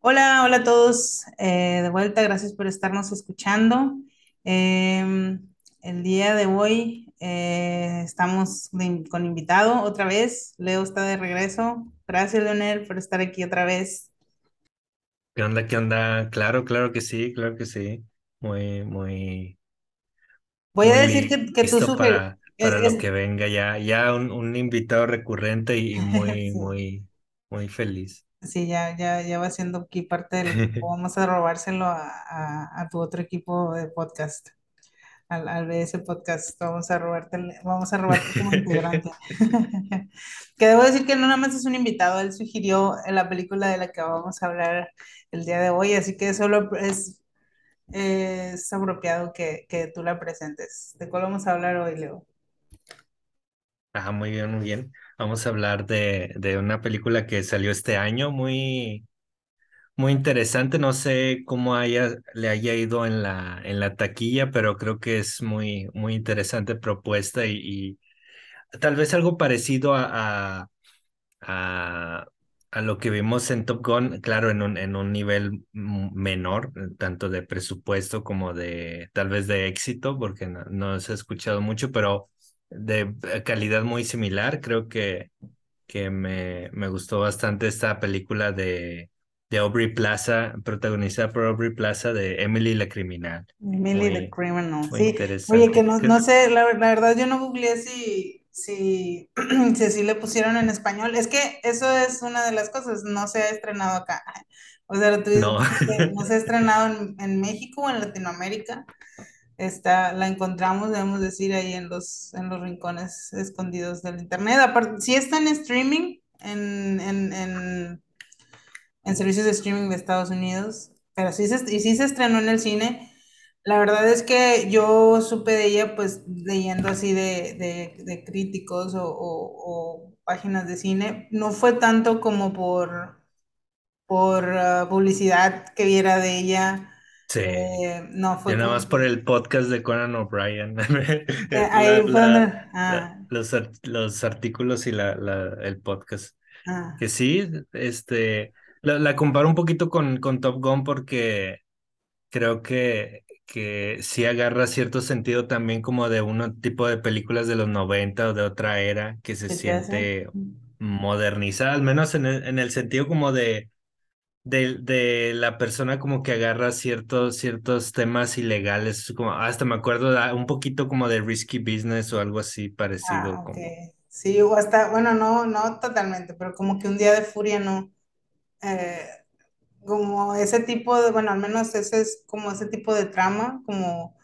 Hola, hola a todos. Eh, de vuelta, gracias por estarnos escuchando. Em, el día de hoy eh, estamos con invitado otra vez. Leo está de regreso. Gracias, Leonel, por estar aquí otra vez. ¿Qué onda? ¿Qué onda? Claro, claro que sí, claro que sí. Muy, muy, Voy a muy decir que, que tú listo sugerí. para, Es, para lo que venga. Ya, ya un, un invitado recurrente y, y muy, sí, muy, muy feliz. Sí, ya, ya, ya va siendo aquí parte del equipo. Vamos a robárselo a, a a tu otro equipo de podcast. al, al ese podcast. Vamos a robarte, el- vamos a robarte como integrante. Que debo decir que no nada más es un invitado, él sugirió la película de la que vamos a hablar el día de hoy, así que solo es, es apropiado que, que tú la presentes. ¿De cuál vamos a hablar hoy, Leo? Ah, muy bien, muy bien. Vamos a hablar de, de una película que salió este año, muy, muy interesante. No sé cómo haya, le haya ido en la, en la taquilla, pero creo que es muy, muy interesante propuesta y, tal vez algo parecido a, a a, lo que vimos en Top Gun, claro, en un, en un nivel menor, eh, tanto de presupuesto como de tal vez de éxito, porque no, no se ha escuchado mucho, pero de eh, calidad muy similar. Creo que, que me, me gustó bastante esta película de, de Aubrey Plaza, protagonizada por Aubrey Plaza de Emily la Criminal. Emily the Muy, Criminal, muy sí. Oye, que no, no sé, la, la verdad yo no googleé si, si, si así le pusieron en español. Es que eso es una de las cosas, no se ha estrenado acá. O sea, tú dices No. que no se ha estrenado en, en México o en Latinoamérica. Está, la encontramos, debemos decir, ahí en los, en los rincones escondidos del internet. Aparte, sí está en streaming, en, en, en, en servicios de streaming de Estados Unidos, pero sí se, y sí se estrenó en el cine. La verdad es que yo supe de ella pues leyendo así de, de, de críticos o, o- o páginas de cine. No fue tanto como por, por ah, publicidad que viera de ella. Sí. Eh, no Ya fue nada más por el podcast de Conan O'Brien. Ah, los, los artículos y la, la, el podcast. ah, Que sí, este, la, la comparo un poquito con, con Top Gun porque creo que, que sí agarra cierto sentido también como de un tipo de películas de los 90 o de otra era que se siente modernizada, al menos en el, en el sentido como de de, de la persona como que agarra ciertos, ciertos temas ilegales, como hasta me acuerdo de- un poquito como de Risky Business o algo así Ah, parecido, ok. como, Sí, o hasta, bueno, no, no totalmente, pero como que un día de furia no. eh, como ese tipo de, bueno, al menos ese es como ese tipo de trama, como,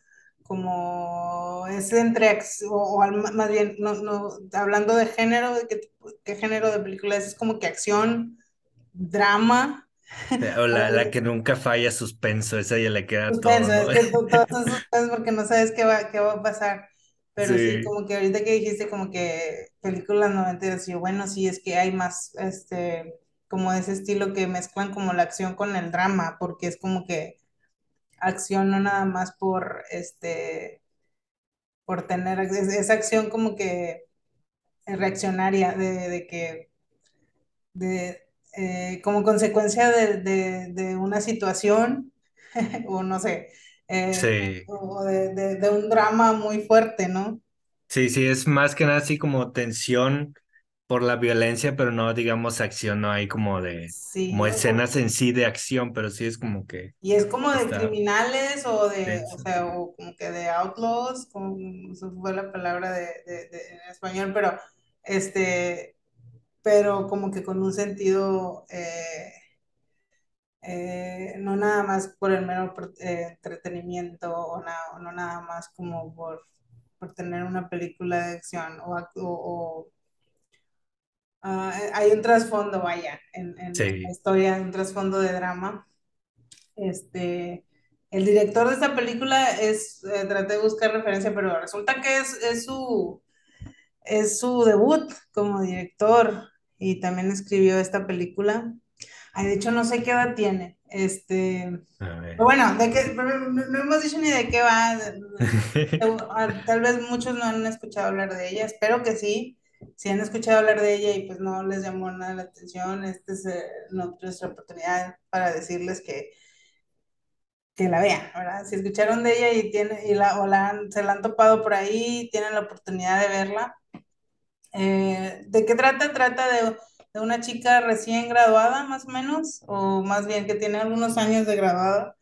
como es entre, o, o más bien, no, no, hablando de género, de qué, qué género de película es, es como que acción, drama, o la, la que nunca falla suspenso, esa ya le queda todo, suspenso, ¿no? es que to- todo suspenso porque no sabes qué va, qué va a pasar. Pero sí, Sí, como que ahorita que dijiste como que películas noventeras, yo, bueno, sí, es que hay más, este, como ese estilo que mezclan como la acción con el drama, porque es como que acción no nada más por, este, por tener, es- esa acción como que reaccionaria de, de que, de, eh, como consecuencia de, de, de una situación, o no sé, eh, sí, o de, de, de un drama muy fuerte, ¿no? sí, sí, es más que nada así como tensión por la violencia, pero no digamos acción, no hay como de, Sí, como o- o- escenas en sí de acción, pero sí es como que y es como de está criminales o de, o denso. sea, o como que de outlaws, como fue la palabra de, de- de- en español, pero este, pero como que con un sentido, eh, eh, no nada más por el mero eh, entretenimiento o, na- no nada más como por, por tener una película de acción o, ac- o- o, ah, hay un trasfondo, vaya, en, en la historia, un trasfondo de drama. Este, el director de esta película es, eh, traté de buscar referencia, pero resulta que es, es su, es su debut como director y también escribió esta película. Ay, de hecho, no sé qué edad tiene. Este, pero bueno, de qué, pero no, hemos dicho ni de qué va. Tal vez muchos no han escuchado hablar de ella, espero que sí. si han escuchado hablar de ella y pues no les llamó nada la atención, esta es eh, nuestra oportunidad para decirles que, que la vean, ¿verdad? Si escucharon de ella y, tiene, y la, o la han- se la han topado por ahí, tienen la oportunidad de verla. Eh, ¿de qué trata? Trata de, de una chica recién graduada, más o menos, o más bien que tiene algunos años de graduada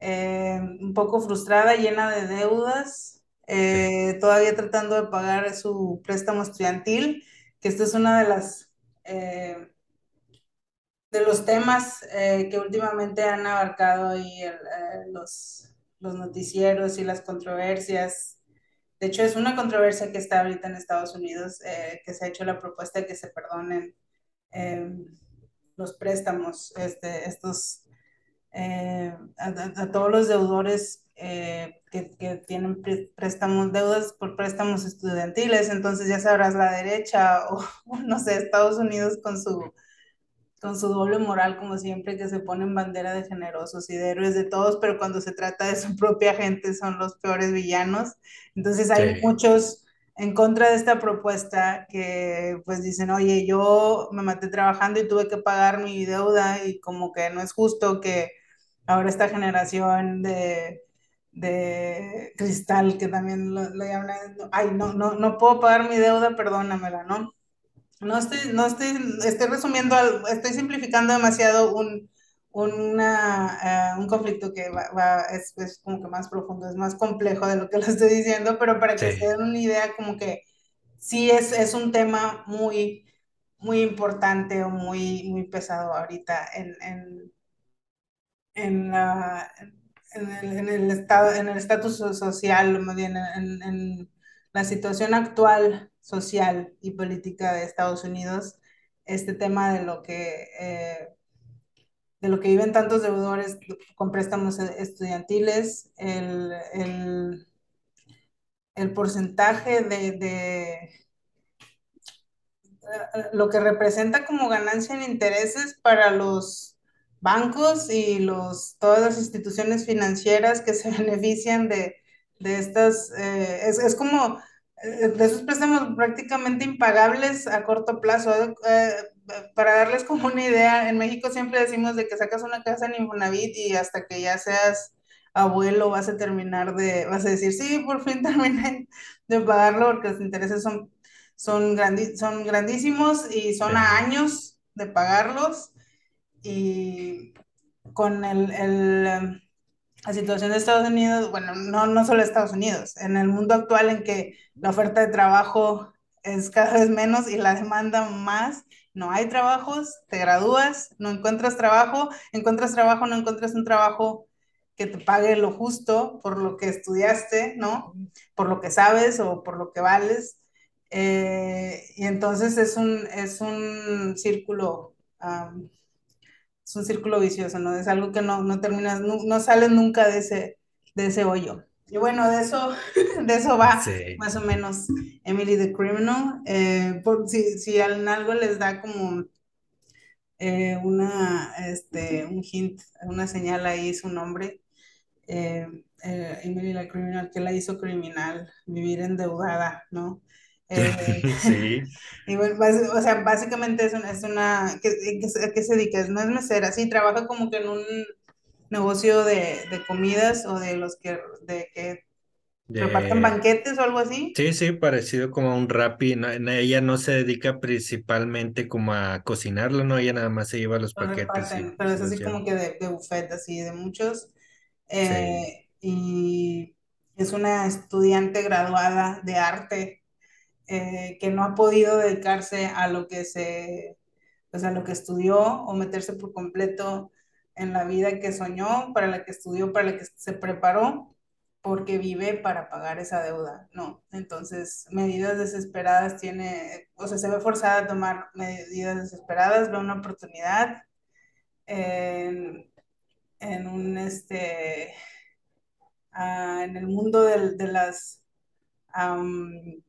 eh, un poco frustrada, llena de deudas, eh, todavía tratando de pagar su préstamo estudiantil, que esto es una de las de los temas que últimamente han abarcado el, eh, los, los noticieros y las controversias. De hecho, es una controversia que está ahorita en Estados Unidos, eh, que se ha hecho la propuesta de que se perdonen eh, los préstamos, este, estos eh, a, a- todos los deudores eh, que, que tienen préstamos, deudas por préstamos estudiantiles. Entonces ya sabrás, la derecha o no sé, Estados Unidos con su, con su doble moral, como siempre, que se ponen bandera de generosos y de héroes de todos, pero cuando se trata de su propia gente son los peores villanos. Entonces hay sí, muchos en contra de esta propuesta que pues dicen, oye, yo me maté trabajando y tuve que pagar mi deuda y como que no es justo que ahora esta generación de, de cristal que también lo, lo llaman, ay, no, no, no puedo pagar mi deuda, perdónamela, ¿no? No estoy, no estoy, estoy resumiendo, estoy simplificando demasiado un, una, eh, un conflicto que va, va- es, es como que más profundo, es más complejo de lo que lo estoy diciendo, pero para que se sí, den una idea, como que sí es, es un tema muy, muy importante o muy, muy pesado ahorita en, en, en la, en el, en el estado, en el estatus so- social, más bien en, en la situación actual social y política de Estados Unidos, este tema de lo que, eh, de lo que viven tantos deudores con préstamos estudiantiles, el, el, el porcentaje de, de lo que representa como ganancia en intereses para los bancos y los, todas las instituciones financieras que se benefician de, de estas, eh, es, es, como eh, de esos préstamos prácticamente impagables a corto plazo. Eh, para darles como una idea, en México siempre decimos de que sacas una casa en Infonavit y hasta que ya seas abuelo vas a terminar de, vas a decir, sí, por fin terminé de pagarlo porque los intereses son son, grandi son grandísimos y son a años de pagarlos y con el, el, la situación de Estados Unidos, bueno, no, no solo Estados Unidos, en el mundo actual en que la oferta de trabajo es cada vez menos y la demanda más, no hay trabajos, te gradúas, no encuentras trabajo, encuentras trabajo, no encuentras un trabajo que te pague lo justo por lo que estudiaste, ¿no? Por lo que sabes o por lo que vales. Eh, y entonces es un, es un círculo es un círculo vicioso, ¿no? Es algo que no, no terminas, no, no sales nunca de ese, de ese hoyo. Y bueno, de eso, de eso va sí, más o menos Emily the Criminal. Eh, por, si, si en algo les da como eh, una, este, un hint, una señal ahí su nombre, eh, eh, Emily la Criminal, que la hizo criminal, vivir endeudada, ¿no? Eh, sí. y bueno, bas- o sea, básicamente es una, es una ¿qué, qué, se- a qué se dedica? No es mesera, sí, trabaja como que en un negocio de, de comidas o de los que, de que reparten De, banquetes o algo así, sí, sí, parecido como a un Rappi. no- ella no se dedica principalmente como a cocinarlo, no, ella nada más se lleva los paquetes y, reparten, y pero es así como que de, de buffet, así, de muchos. Sí, Eh, y es una estudiante graduada de arte eh, que no ha podido dedicarse a lo que se, pues a lo que estudió o meterse por completo en la vida que soñó, para la que estudió, para la que se preparó, porque vive para pagar esa deuda, ¿no? Entonces, medidas desesperadas tiene, o sea, se ve forzada a tomar medidas desesperadas, ve una oportunidad en, en un, este, uh, en el mundo de, de las um,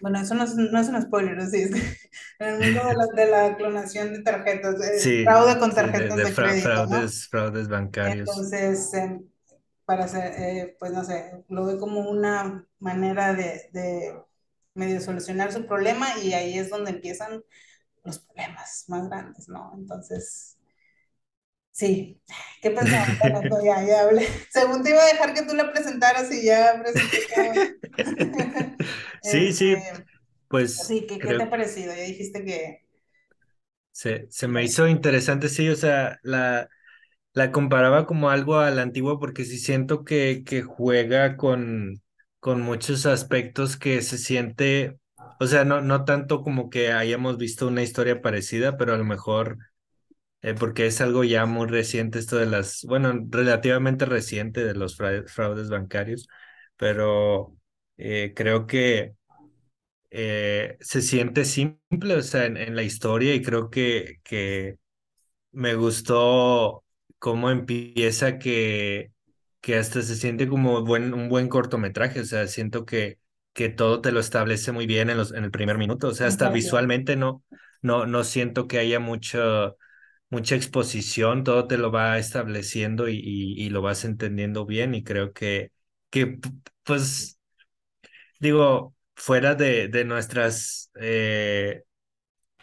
Bueno, eso no es, no es un spoiler, sí, es en el mundo de la, de la clonación de tarjetas, de sí, fraude con de, tarjetas de de fra- crédito, ¿no? fraudes, fraudes bancarios. Entonces, eh, para hacer, eh, pues no sé, lo ve como una manera de, de medio solucionar su problema y ahí es donde empiezan los problemas más grandes, ¿no? Entonces, sí, ¿qué pensamos? Bueno, pues ya, ya hablé. Según te iba a dejar que tú la presentaras y ya presenté. Sí, sí, Este, pues sí, ¿qué, qué te ha parecido? Ya dijiste que... se, se me hizo interesante, sí, o sea, la, la comparaba como algo a la antigua porque sí siento que, que juega con, con muchos aspectos que se siente, o sea, no, no tanto como que hayamos visto una historia parecida, pero a lo mejor eh, porque es algo ya muy reciente esto de las, bueno, relativamente reciente de los fra- fraudes bancarios, pero eh, creo que eh, se siente simple, o sea, en, en la historia y creo que, que me gustó cómo empieza que, que hasta se siente como buen, un buen cortometraje, o sea, siento que, que todo te lo establece muy bien en los, en el primer minuto, o sea, hasta visualmente no, no, no siento que haya mucho, mucha exposición, todo te lo va estableciendo y, y, y lo vas entendiendo bien y creo que, que pues digo, fuera de, de nuestras... eh,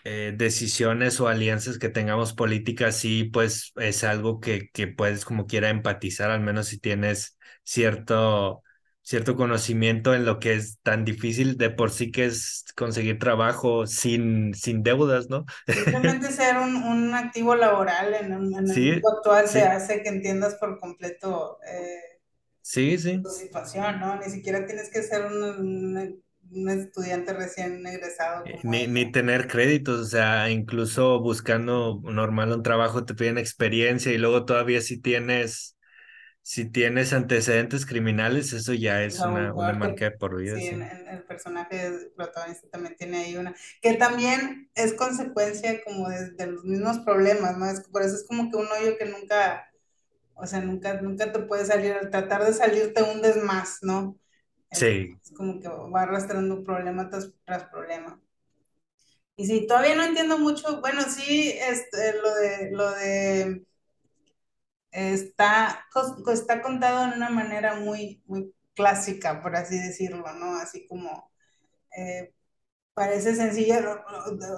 eh, decisiones o alianzas que tengamos políticas, sí, pues es algo que, que puedes como quiera empatizar, al menos si tienes cierto, cierto conocimiento en lo que es tan difícil de por sí que es conseguir trabajo sin, sin deudas, ¿no? Simplemente ser un, un activo laboral en, un- en el Sí, mundo actual sí, hace que entiendas por completo eh, sí, sí. tu situación, ¿no? Ni siquiera tienes que ser un, un- un estudiante recién egresado Eh, Ni, ni tener créditos, o sea, incluso buscando normal un trabajo te piden experiencia y luego todavía si tienes, si tienes antecedentes criminales, eso ya Es aún una, una marca de por vida, sí, sí. en el personaje protagonista también tiene ahí una, que también es consecuencia como de, de los mismos problemas, ¿no? Es, por eso es como que un hoyo que nunca, o sea, nunca, nunca te puede salir, al tratar de salir te hundes más, ¿no? Sí, es como que va arrastrando problema tras, tras problema. Y sí, todavía no entiendo mucho, bueno, sí, este, lo de, lo de, está, está contado en una manera muy, muy clásica, por así decirlo, ¿no? Así como, eh, parece sencilla,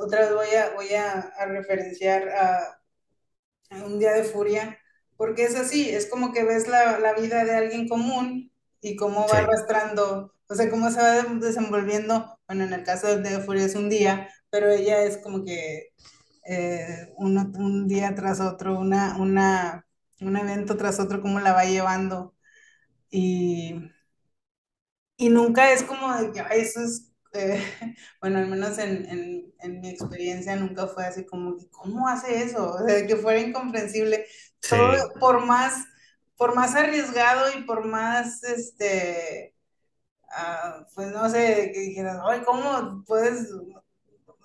otra vez voy a, voy a, a referenciar a, un día de furia, porque es así, es como que ves la, la vida de alguien común y cómo va sí, arrastrando, o sea, cómo se va desenvolviendo, bueno, en el caso de furia es un día, pero ella es como que eh, uno- un día tras otro, una, una, un evento tras otro, cómo la va llevando. Y, y nunca es como de que "Ay, eso es, eh, bueno, al menos en, en, en mi experiencia nunca fue así como, ¿cómo hace eso? O sea, que fuera incomprensible. Todo por más, por más arriesgado y por más, este, ah, pues no sé, que dijeras, ay, ¿cómo puedes,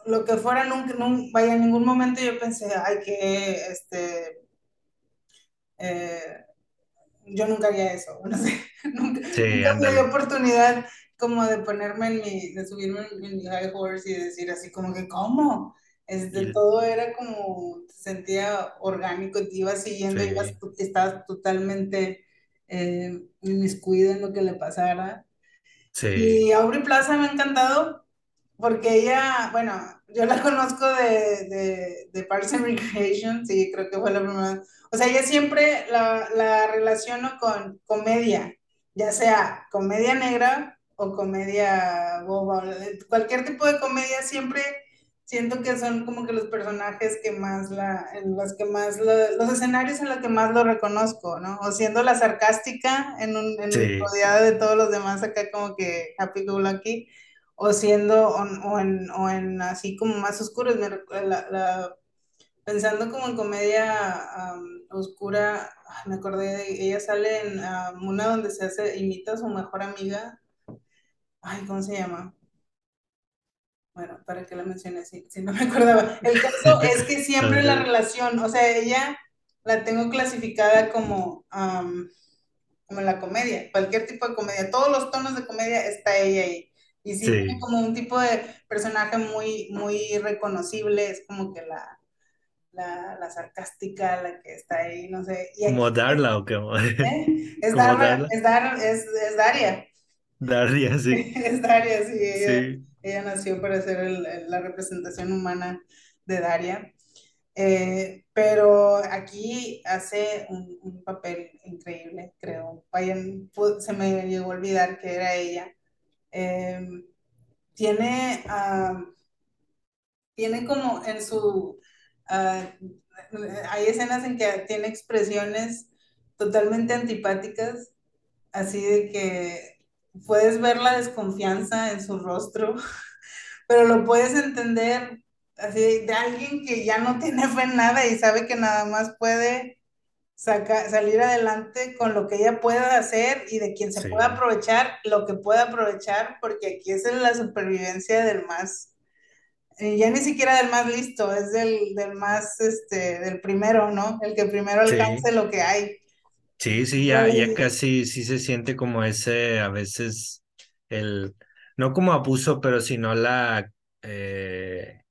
lo que fuera, nunca, nunca, vaya, en ningún momento yo pensé, ay, que, este, eh, yo nunca haría eso, no sé, nunca, sí, nunca me dio oportunidad como de ponerme en mi, de subirme en mi high horse y decir así como que, ¿cómo? Este, todo era como, se sentía orgánico, te ibas siguiendo, ibas, Sí, tú- estabas totalmente eh, inmiscuido en lo que le pasara. sí, Y Aubrey Plaza me ha encantado porque ella, bueno, yo la conozco de, de, de Parks and Recreation, sí, creo que fue la primera. O sea, ella siempre la, la relaciono con comedia, ya sea comedia negra o comedia boba, cualquier tipo de comedia, siempre siento que son como que los personajes que más la, en los que más, lo- los escenarios en los que más lo reconozco, ¿no? O siendo la sarcástica en un, en, sí, rodeada de todos los demás acá como que happy go lucky o siendo, o, o en, o en así como más oscuros, me la- la- pensando como en comedia am, oscura, me acordé de, ella sale en una donde se hace, imita a su mejor amiga, ay, ¿cómo se llama? Bueno, para que la mencioné, si, si no me acordaba. El caso es que siempre la relación, o sea, ella la tengo clasificada como, am, como la comedia, cualquier tipo de comedia, todos los tonos de comedia está ella ahí. Y sí, sí, como un tipo de personaje muy, muy reconocible, es como que la, la, la sarcástica, la que está ahí, no sé. Y como Darla o como, ¿eh? es, Darla, es, Dar, es, es Daria, Daria, sí, es Daria, sí, ella. Sí, ella nació para ser la representación humana de Daria. Eh, pero aquí hace un, papel increíble, creo. Se me llegó a olvidar que era ella. Eh, tiene, tiene como en su... ah, hay escenas en que tiene expresiones totalmente antipáticas, así de que puedes ver la desconfianza en su rostro, pero lo puedes entender así de alguien que ya no tiene fe en nada y sabe que nada más puede saca- salir adelante con lo que ella pueda hacer y de quien se pueda aprovechar lo que pueda aprovechar, porque aquí es la supervivencia del más, eh, ya ni siquiera del más listo, es del, del más, este, del primero, ¿no? El que primero sí, alcance lo que hay. Sí, sí, ya, ya casi sí se siente como ese, a veces, el, no como abuso, pero sino la, eh,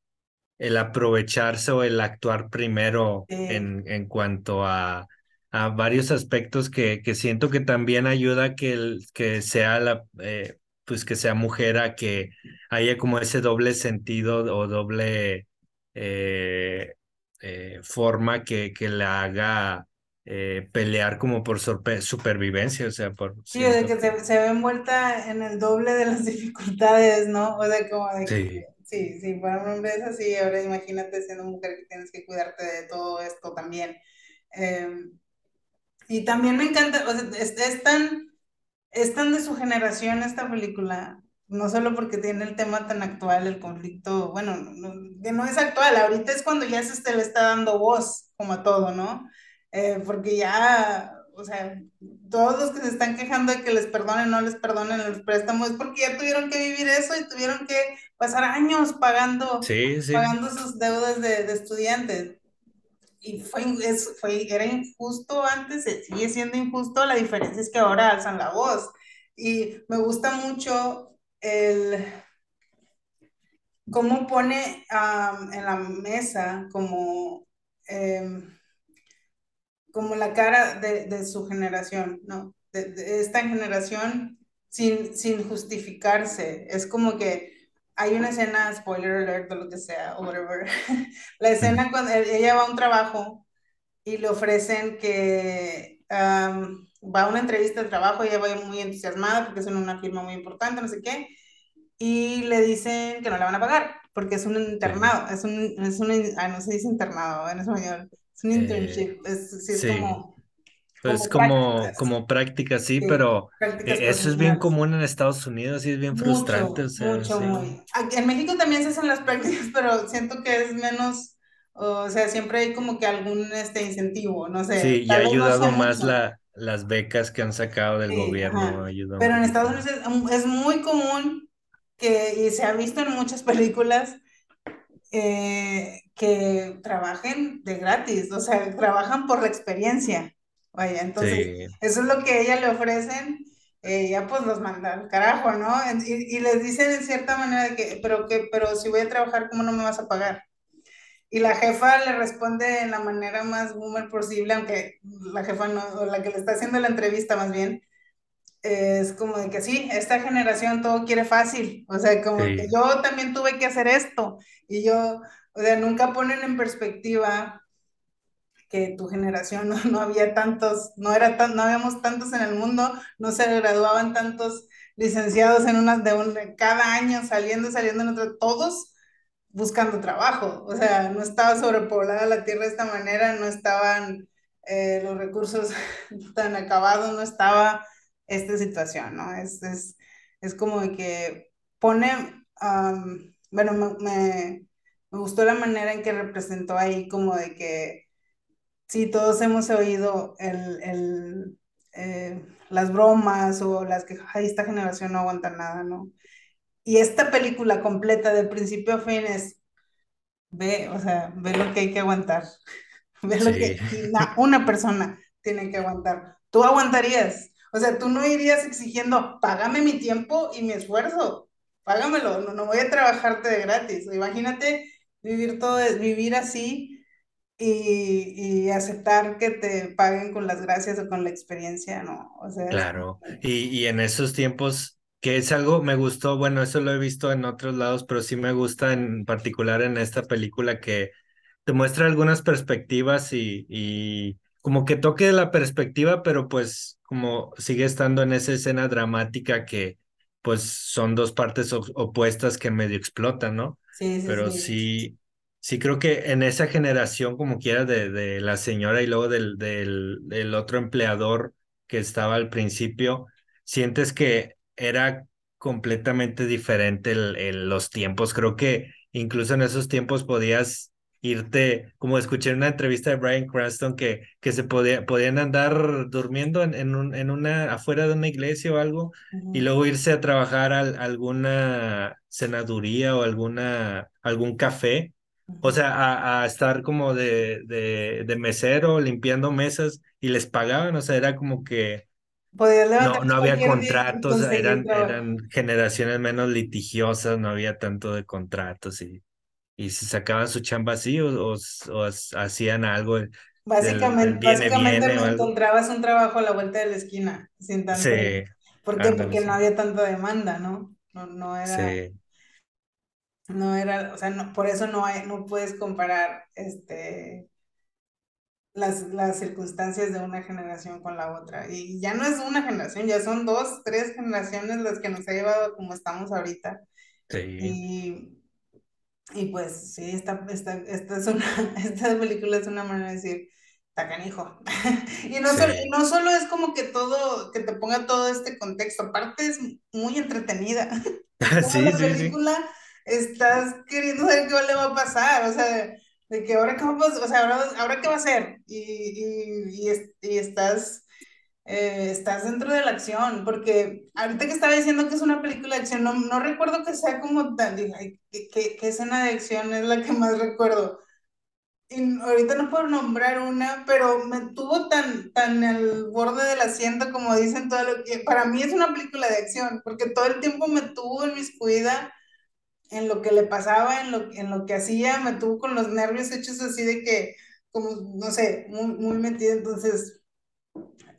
el aprovecharse o el actuar primero Eh, en, en cuanto a, a varios aspectos que, que siento que también ayuda que, el, que sea la, eh, pues que sea mujer a que haya como ese doble sentido o doble eh, eh, forma que, que la haga eh, pelear como por supervivencia, o sea, por sí, de siento que se, se ve envuelta en el doble de las dificultades, ¿no? O sea, como de que, sí, sí, sí, para un hombre es así, ahora imagínate siendo mujer que tienes que cuidarte de todo esto también. Eh, y también me encanta, o sea, es, es tan Es tan de su generación esta película, no solo porque tiene el tema tan actual, el conflicto, bueno, no, que no es actual, ahorita es cuando ya se le está dando voz, como a todo, ¿no? Eh, porque ya, o sea, todos los que se están quejando de que les perdonen, no les perdonen los préstamos, es porque ya tuvieron que vivir eso y tuvieron que pasar años pagando, sí, sí, pagando sus deudas de, de estudiantes y fue, es, fue, era injusto antes, sigue siendo injusto, la diferencia es que ahora alzan la voz. Y me gusta mucho el cómo pone um, en la mesa como, eh, como la cara de, de su generación, ¿no? De, de, esta generación sin, sin justificarse. Es como que hay una escena, spoiler alert o lo que sea, o whatever, la escena cuando ella va a un trabajo y le ofrecen que um, va a una entrevista de trabajo, ella va muy entusiasmada porque es en una firma muy importante, no sé qué, y le dicen que no le van a pagar porque es un internado, es un, es un ah, no se dice internado en español, es un Eh, internship, es, sí, es sí. como, Pues como como, prácticas, como práctica, sí, sí, pero prácticas eh, eso es bien común en Estados Unidos y es bien frustrante, o Mucho, sea, mucho, sí. muy. En México también se hacen las prácticas, pero siento que es menos, o sea, siempre hay como que algún este incentivo, no sé, Sí, y ha vez no ayudado más mucho. la, las becas que han sacado del Sí, gobierno, Pero en Estados Unidos es, es muy común que, y se ha visto en muchas películas, eh, que trabajen de gratis, o sea, trabajan por la experiencia. Vaya, entonces, Sí, eso es lo que a ella le ofrecen, eh, ya pues los manda al carajo, ¿no? Y, y les dicen en cierta manera de que, pero que, pero si voy a trabajar, ¿cómo no me vas a pagar? Y la jefa le responde en la manera más boomer posible, aunque la jefa no, o la que le está haciendo la entrevista más bien, es como de que sí, esta generación todo quiere fácil, o sea, como que sí, yo también tuve que hacer esto y yo, o sea, nunca ponen en perspectiva que tu generación no, no había tantos, no era tan, no habíamos tantos en el mundo, no se graduaban tantos licenciados en una de un, cada año saliendo, saliendo en otro, todos buscando trabajo, o sea, no estaba sobrepoblada la tierra de esta manera, no estaban eh, los recursos tan acabados, no estaba esta situación, ¿no? Es, es, es como que pone, bueno, me, me gustó la manera en que representó ahí como de que sí, todos hemos oído el, el, eh, las bromas o las que, ay, esta generación no aguanta nada, ¿no? Y esta película completa de principio a fin es Ve, o sea, ve lo que hay que aguantar, ve lo sí, que una, una persona tiene que aguantar. Tú aguantarías, o sea, tú no irías exigiendo, págame mi tiempo y mi esfuerzo, págamelo, no, no voy a trabajarte de gratis. Imagínate vivir todo, vivir así y, y aceptar que te paguen con las gracias o con la experiencia, ¿no? O sea, es, claro. Y, y en esos tiempos. que es algo, me gustó, bueno, eso lo he visto en otros lados, pero sí me gusta en particular en esta película que te muestra algunas perspectivas y, y como que toque la perspectiva, pero pues como sigue estando en esa escena dramática que pues son dos partes op- opuestas que medio explotan, ¿no? Sí, sí, Pero sí. sí, sí creo que en esa generación como quiera de, de la señora y luego del, del, del otro empleador que estaba al principio, sientes que era completamente diferente el, el- los tiempos. Creo que incluso en esos tiempos podías irte, como escuché en una entrevista de Bryan Cranston, que, que se podía, podían andar durmiendo en, en, un, en una, afuera de una iglesia o algo, y Ujú, luego irse a trabajar a, alguna cenaduría o alguna, algún café. O sea, a, a estar como de, de, de mesero limpiando mesas y les pagaban, o sea, era como que no, no había y contratos, eran, eran generaciones menos litigiosas, no había tanto de contratos y, y si sacaban su chamba así o, o, o hacían algo del, del Básicamente, viene, básicamente viene me encontrabas un trabajo a la vuelta de la esquina, sin tanto. Sí, ¿Por qué? ándale, Porque no había tanta demanda, ¿no? No, no era, sí, no era, o sea, no, por eso no hay, no puedes comparar este, las, las circunstancias de una generación con la otra. Y ya no es una generación, ya son dos, tres generaciones las que nos ha llevado como estamos ahorita. sí, Y Y pues sí, esta, esta, esta, es una, esta película es una manera de decir, canijo. Y no, solo, no solo es como que todo, que te ponga todo este contexto, aparte es muy entretenida. Toda sí, la sí, sí, película estás queriendo saber qué le va a pasar, o sea, de que ahora qué va a pasar, o sea, ahora, ahora qué va a hacer. Y, y, y estás eh, estás dentro de la acción, porque ahorita que estaba diciendo que es una película de acción, no, no recuerdo que sea como ay, ¿qué, qué, qué escena de acción es la que más recuerdo? Y ahorita no puedo nombrar una, pero me tuvo tan, tan al borde del asiento, como dicen todo lo que, para mí es una película de acción, porque todo el tiempo me tuvo en mis cuidas en lo que le pasaba, en lo, en lo que hacía, me tuvo con los nervios hechos así de que, como, no sé, muy, muy metida, entonces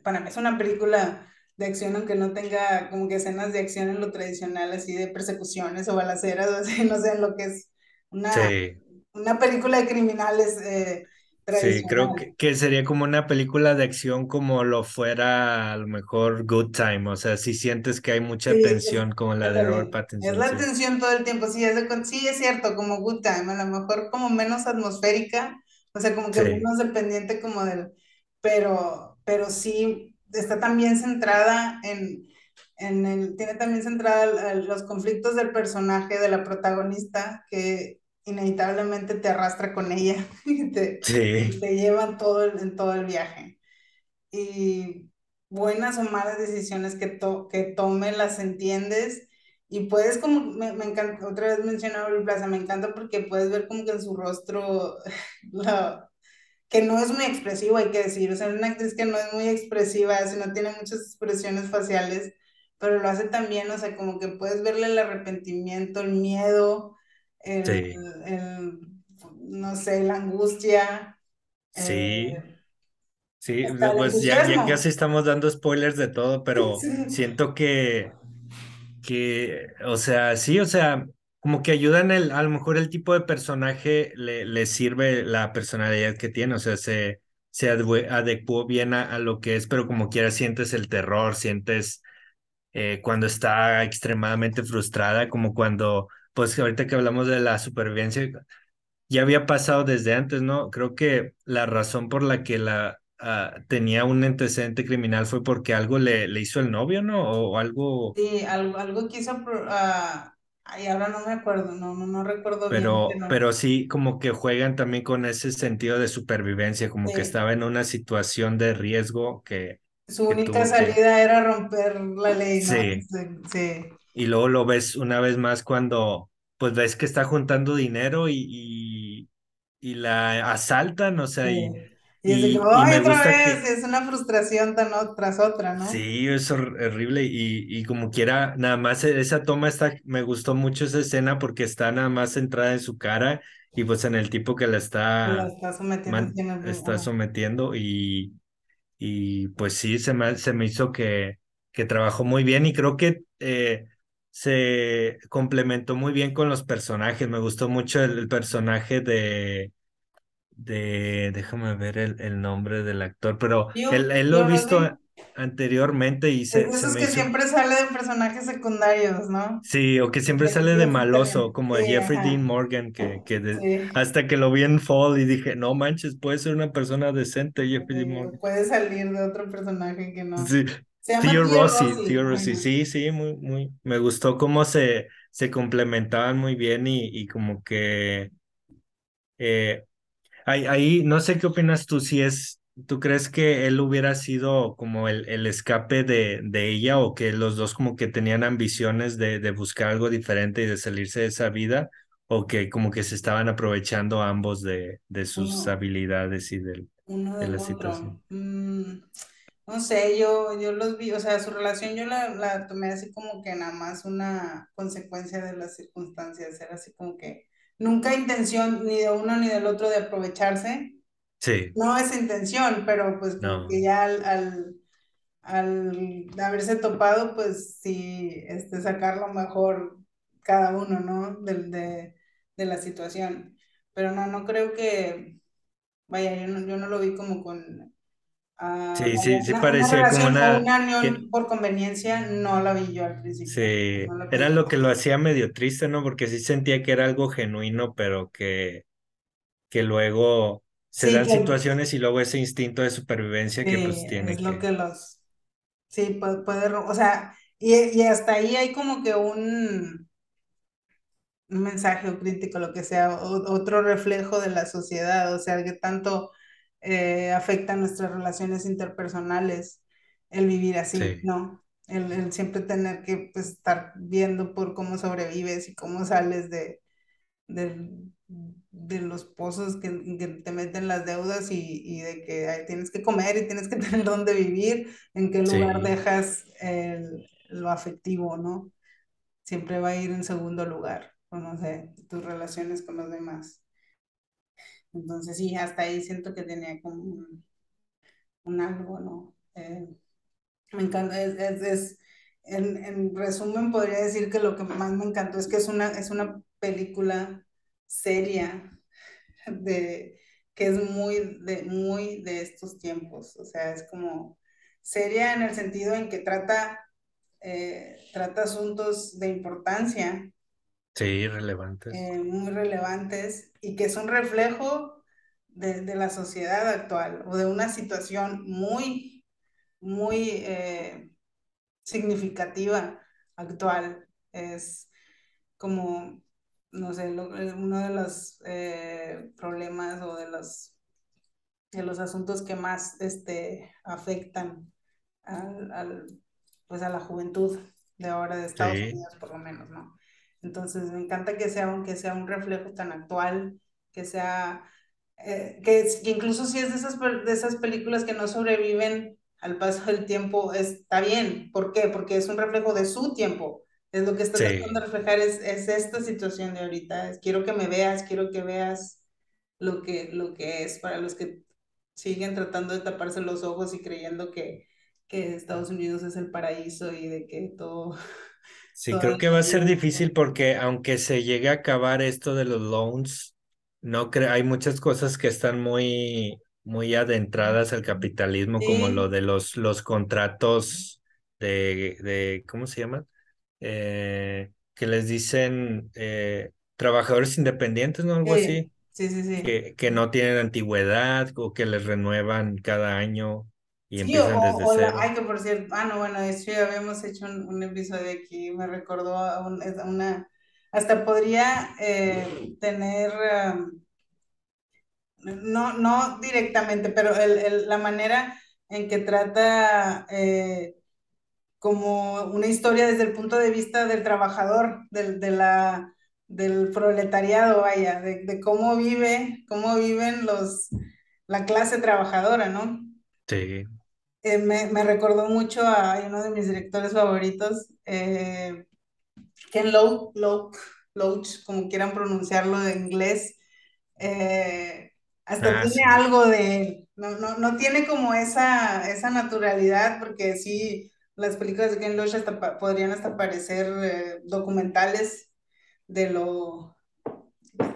para mí es una película de acción, aunque no tenga como que escenas de acción en lo tradicional, así de persecuciones o balaceras, o así, no sé, lo que es una, sí. una película de criminales eh, Sí, creo que, que sería como una película de acción como lo fuera a lo mejor Good Time, o sea, si sientes que hay mucha Sí, es, tensión como la de Robert ándale, es Pattinson, la sí. atención todo el tiempo, sí es, de sí, es cierto, como Good Time, a lo mejor como menos atmosférica, o sea, como que menos dependiente como del, pero, pero sí está también centrada en, en el, tiene también centrada el- el- los conflictos del personaje, de la protagonista, que inevitablemente te arrastra con ella y te, sí, te llevan todo el- en todo el viaje. Y buenas o malas decisiones que, to que tome las entiendes y puedes como, me, me encanta, otra vez mencionaba Aubrey Plaza, me encanta porque puedes ver como que en su rostro, la, que no es muy expresivo, hay que decir, o sea, es una actriz que no es muy expresiva, no tiene muchas expresiones faciales, pero lo hace también, o sea, como que puedes verle el arrepentimiento, el miedo, el, sí, el no sé, la angustia, sí, eh, sí, el pues ya, ya casi estamos dando spoilers de todo, pero Sí, siento que, que, o sea, sí, o sea, como que ayudan el, a lo mejor el tipo de personaje le, le sirve la personalidad que tiene, o sea, se, se adecuó bien a, a lo que es, pero como quiera sientes el terror, sientes eh, cuando está extremadamente frustrada, como cuando, pues ahorita que hablamos de la supervivencia, ya había pasado desde antes, ¿no? Creo que la razón por la que la ah, tenía un antecedente criminal fue porque algo le, le hizo el novio, ¿no? O, algo, Sí, algo, algo pro- ah, ay, ahora no me acuerdo, no, no, no recuerdo bien, pero, pero pero sí como que juegan también con ese sentido de supervivencia, como que estaba en una situación de riesgo que, su que única que, salida era romper la ley, ¿no? sí. Sí, sí, Y luego lo ves una vez más cuando, pues ves que está juntando dinero y, y, y la asaltan, o sea, sí. Y y, y ¡ay, me otra gusta vez! que, Es una frustración tan tras otra, ¿no? sí, es hor- horrible y, y como quiera, nada más e- esa toma está, me gustó mucho esa escena porque está nada más centrada en su cara y pues en el tipo que la está, está sometiendo man- el... está sometiendo y, y pues sí, se me, se me hizo que que trabajó muy bien y creo que eh, se complementó muy bien con los personajes. Me gustó mucho el, el personaje de, de, déjame ver el, el nombre del actor, pero Yo, él, él lo he visto anteriormente y Es se, me que hizo, siempre sale de personajes secundarios, ¿no? sí, o que siempre sale de maloso, como de Jeffrey Dean. Morgan, que, que de- Sí. hasta que lo vi en Fall y dije, no manches, puede ser una persona decente, Jeffrey Dean Morgan. puede salir de otro personaje que no. Sí, Se llama Theo Tío Rossi, Rossi. Theo Rossi, sí, sí, muy, muy, me gustó cómo se, se complementaban muy bien y, y como que eh, ahí, ahí, no sé qué opinas tú, si es, ¿tú crees que él hubiera sido como el, el escape de, de ella o que los dos como que tenían ambiciones de, de buscar algo diferente y de salirse de esa vida o que como que se estaban aprovechando ambos de, de sus Uno, habilidades y del- uno de del la otro. situación? Mm, no sé, yo, yo los vi, o sea, su relación yo la, la tomé así como que nada más una consecuencia de las circunstancias. Era así como que nunca intención ni de uno ni del otro de aprovecharse. Sí, No es intención, pero pues no, que ya al, al al haberse topado, pues sí, este, sacar lo mejor cada uno, ¿no? De, de, de la situación. Pero no, no creo que, vaya, yo no, yo no lo vi como con, ah, sí, sí, sí una parecía como una... que por conveniencia, no la vi yo al principio, Sí, no era lo que lo hacía medio triste, ¿no? Porque sí sentía que era algo genuino, pero que, que luego se Sí, dan que situaciones y luego ese instinto de supervivencia que pues tiene es lo que, los, sí, puede, puede, o sea, y, y hasta ahí hay como que un un mensaje o crítico, lo que sea, o- otro reflejo de la sociedad, o sea, que tanto eh, afecta nuestras relaciones interpersonales el vivir así, sí, ¿no? El, el siempre tener que pues, estar viendo por cómo sobrevives y cómo sales de, del- de los pozos que, que te meten las deudas y, y de que ay, tienes que comer y tienes que tener dónde vivir, en qué lugar sí, dejas el- lo afectivo, ¿no? siempre va a ir en segundo lugar, o no sé, tus relaciones con los demás. Entonces, sí, hasta ahí siento que tenía como un, algo, ¿no? Eh, me encanta, es, es, es- en, en resumen podría decir que lo que más me encantó es que es una, es una película seria, de, que es muy de, muy de estos tiempos, o sea, es como seria en el sentido en que trata, eh, trata asuntos de importancia sí, relevantes. eh, muy relevantes y que es un reflejo de, de la sociedad actual o de una situación muy, muy eh, significativa actual. Es como, no sé, lo- eh, uno de los eh, problemas o de los, de los asuntos que más este, afectan al, al, pues a la juventud de ahora de Estados Sí, Unidos, por lo menos, ¿no? Entonces, me encanta que sea, un- que sea un reflejo tan actual, que sea, eh, que, es- que incluso si es de esas, de esas películas que no sobreviven al paso del tiempo, está bien. ¿Por qué? Porque es un reflejo de su tiempo. Es lo que está tratando sí. de reflejar, es, es esta situación de ahorita. Es, quiero que me veas, quiero que veas lo que, lo que es para los que siguen tratando de taparse los ojos y creyendo que, que Estados Unidos es el paraíso y de que todo, Sí, creo que va a ser difícil porque aunque se llegue a acabar esto de los loans, no creo, hay muchas cosas que están muy, muy adentradas al capitalismo, como lo de los, los contratos de, de, ¿cómo se llaman? Eh, que les dicen eh, trabajadores independientes, ¿no? Algo sí, así, sí, sí, sí. que, que no tienen antigüedad o que les renuevan cada año y Sí, o, desde o la, cero. ay, que por cierto, ah, no, bueno, hecho ya habíamos hecho un, un episodio aquí, me recordó a, un- a una, hasta podría eh, tener, um, no, no directamente, pero el, el- la manera en que trata eh, como una historia desde el punto de vista del trabajador, del, de la, del proletariado, vaya, de, de cómo vive, cómo viven los, la clase trabajadora, ¿no? Sí. Eh, me, me recordó mucho a uno de mis directores favoritos, eh, Ken Loach, Loach, Loach, como quieran pronunciarlo de inglés, eh, hasta Ah, tiene sí. algo de él, no, no, no tiene como esa, esa naturalidad, porque sí, las películas de Ken Loach hasta podrían hasta parecer eh, documentales de lo,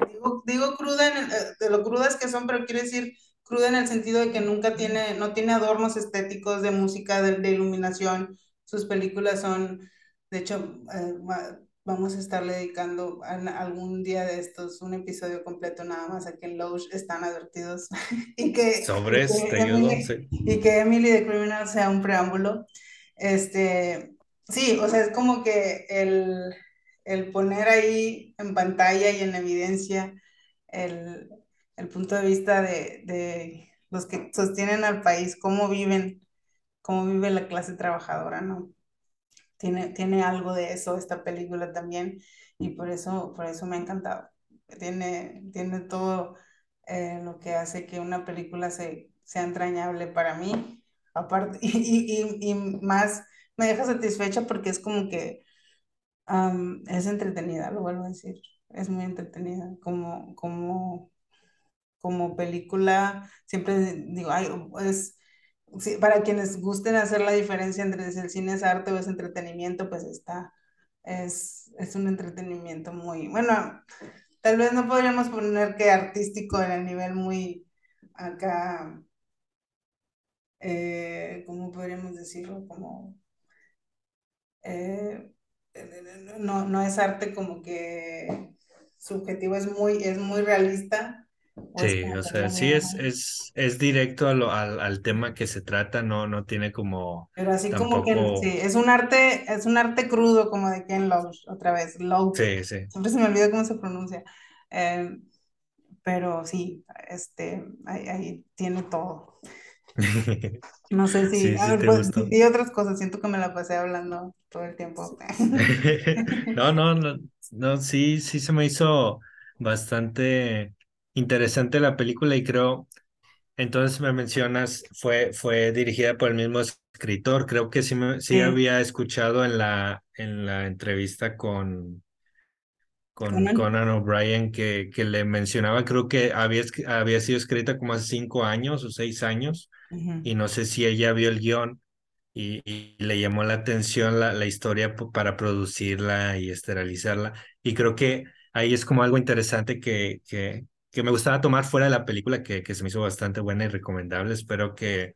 digo, digo cruda, eh, de lo crudas que son, pero quiero decir cruda en el sentido de que nunca tiene, no tiene adornos estéticos de música, de, de iluminación. Sus películas son, de hecho, eh, vamos a estarle dedicando algún día de estos un episodio completo nada más a Ken Loach están advertidos y que, Sobres, y que Emily, sí. y que Emily the Criminal sea un preámbulo. Este, sí, o sea, es como que el, el poner ahí en pantalla y en evidencia el, el punto de vista de, de los que sostienen al país, cómo viven, cómo vive la clase trabajadora, ¿no? Tiene, tiene algo de eso esta película también y por eso, por eso me ha encantado. Tiene, tiene todo eh, lo que hace que una película se, sea entrañable para mí. Aparte, y, y, y más me deja satisfecha porque es como que es entretenida, lo vuelvo a decir. Es muy entretenida. Como, como, como película, siempre digo, es para quienes gusten hacer la diferencia entre si el cine es arte o es entretenimiento, pues está, es, es un entretenimiento muy, bueno, tal vez no podríamos poner que artístico en el nivel muy acá, eh, ¿cómo podríamos decirlo? Como, eh, no, no es arte como que subjetivo, es muy, es muy realista. Sí, o sea, sí es, es, es directo a lo- al, al tema que se trata, no, no tiene como Pero así como que, sí, tampoco, es un arte, es un arte crudo como de Ken Loach, otra vez, Loach, sí, sí. siempre se me olvida cómo se pronuncia, Eh, pero sí, este, ahí, ahí tiene todo. No sé si, Sí, sí ver, pues, y otras cosas, siento que me la pasé hablando todo el tiempo. No, no, no, no, sí, sí se me hizo bastante interesante la película y creo, entonces me mencionas, fue, fue dirigida por el mismo escritor, creo que sí, me, sí Sí, había escuchado en la, en la entrevista con, con Conan. Conan O'Brien que, que le mencionaba, creo que había, había sido escrita como hace cinco años o seis años Ujú. y no sé si ella vio el guion y, y le llamó la atención la, la historia para producirla y esterilizarla. Y creo que ahí es como algo interesante que, que, que me gustaba tomar fuera de la película, que, que se me hizo bastante buena y recomendable. Espero que,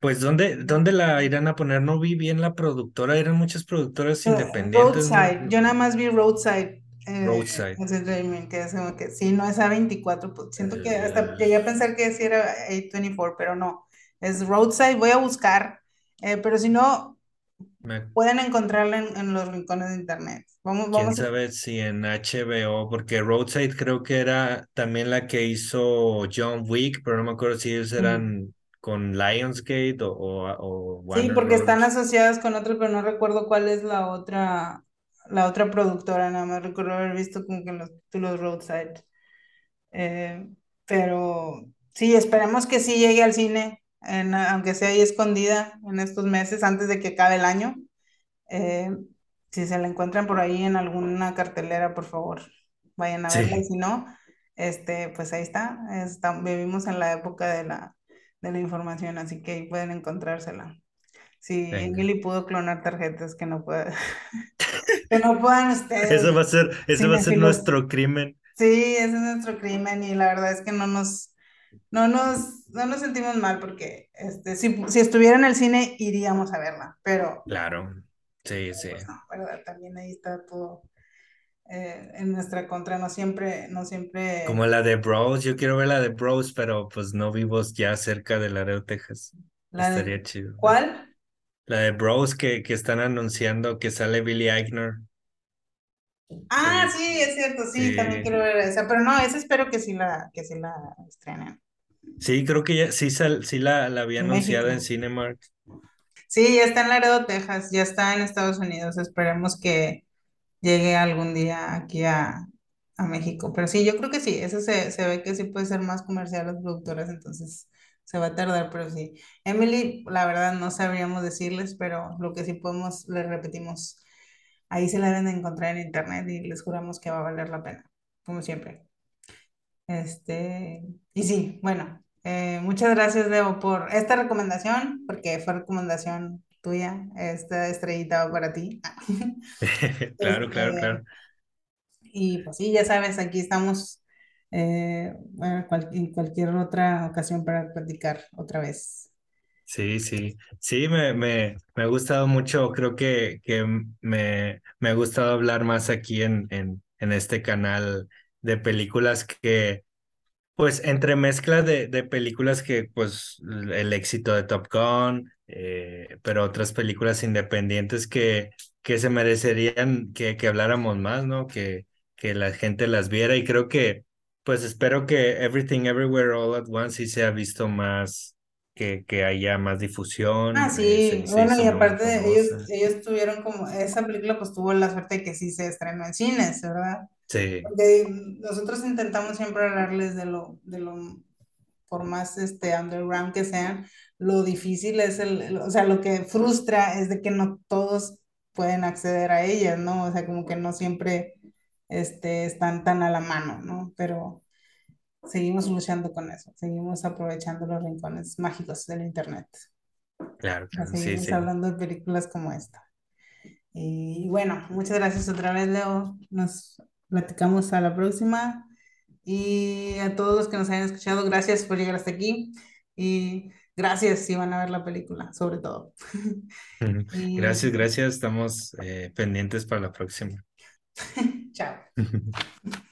pues, ¿dónde, dónde la irán a poner? No vi bien la productora, eran muchas productoras Eh, independientes, no, Roadside, yo nada más vi Roadside, eh, Roadside. que es como que sí, no es A24, pues, siento que hasta Eh, llegué a pensar que sí era A24, pero no, es Roadside, voy a buscar, eh, pero si no, me- pueden encontrarla en, en los rincones de internet. Vamos, quién vamos a... sabe si en HBO, porque Roadside creo que era también la que hizo John Wick, pero no me acuerdo si ellos mm, eran con Lionsgate o, o, o Sí, porque están asociadas con otras, pero no recuerdo cuál es la otra, la otra productora, nada más recuerdo haber visto como que los títulos Roadside. Eh, pero sí, esperemos que sí llegue al cine, en- aunque sea ahí escondida en estos meses antes de que acabe el año. Eh, si se la encuentran por ahí en alguna cartelera, por favor, vayan a verla. Y Sí, si no, este, pues ahí está. está- vivimos en la época de la, de la información, así que ahí pueden encontrársela. Si venga. Emily pudo clonar tarjetas, que no pueda, que no puedan Eso ustedes, va a ser, eso va a ser nuestro crimen. Sí, ese es nuestro crimen y la verdad es que no nos, no nos, no nos sentimos mal porque este, si, si estuviera en el cine iríamos a verla, pero Claro, sí, sí. pues no, ¿verdad? También ahí está todo eh, en nuestra contra, no siempre, no Como siempre, la de Bros, yo quiero ver la de Bros, pero pues no vivos ya cerca de Laredo, Texas. la de, Estaría chido. ¿cuál? La de Bros que, que están anunciando que sale Billy Eichner. Ah, sí, es cierto, sí, también quiero ver esa, pero no, esa espero que sí la, que sí la estrenen sí, creo que ya, sí, sal- sí la, la había anunciada en. Cinemark. Sí, ya está en Laredo, Texas, ya está en Estados Unidos. Esperemos que llegue algún día aquí a, a México. Pero sí, yo creo que sí, eso se, se ve que sí puede ser más comercial las productoras, entonces se va a tardar, pero sí. Emily, la verdad no sabríamos decirles, pero lo que sí podemos, les repetimos, ahí se la deben de encontrar en internet y les juramos que va a valer la pena, como siempre. Este, y sí, bueno, eh, muchas gracias, Leo, por esta recomendación, porque fue recomendación tuya, esta estrellita va para ti. Claro, claro, Este, claro. y pues sí, ya sabes, aquí estamos eh, en cualquier otra ocasión para platicar otra vez. Sí, sí, sí, me, me, me ha gustado mucho, creo que, que me, me ha gustado hablar más aquí en, en, en este canal de películas que, pues, entre mezcla de, de películas que, pues, el éxito de Top Gun, eh, pero otras películas independientes que, que se merecerían que, que habláramos más, ¿no? Que, que la gente las viera y creo que, pues, espero que Everything Everywhere All at Once sí se ha visto más que, que haya más Ah, difusión, eh, sí, se, bueno, y aparte ellos, famosa. ellos tuvieron como, esa película pues tuvo la suerte de que sí se estrenó en cines, ¿verdad? Sí, Porque nosotros intentamos siempre hablarles de lo, de lo, por más este underground que sean, lo difícil es el, el- o sea, lo que frustra es de que no todos pueden acceder a ellas, ¿no? O sea, como que no siempre este, están tan a la mano, ¿no? Pero seguimos luchando con eso, seguimos aprovechando los rincones mágicos del internet claro, claro, sí, seguirles sí. hablando de películas como esta. Y bueno, muchas gracias otra vez, Leo. Nos platicamos a la próxima. Y a todos los que nos hayan escuchado, gracias por llegar hasta aquí. Y gracias si van a ver la película, sobre todo. Y Gracias, gracias, estamos eh, pendientes para la próxima. chao.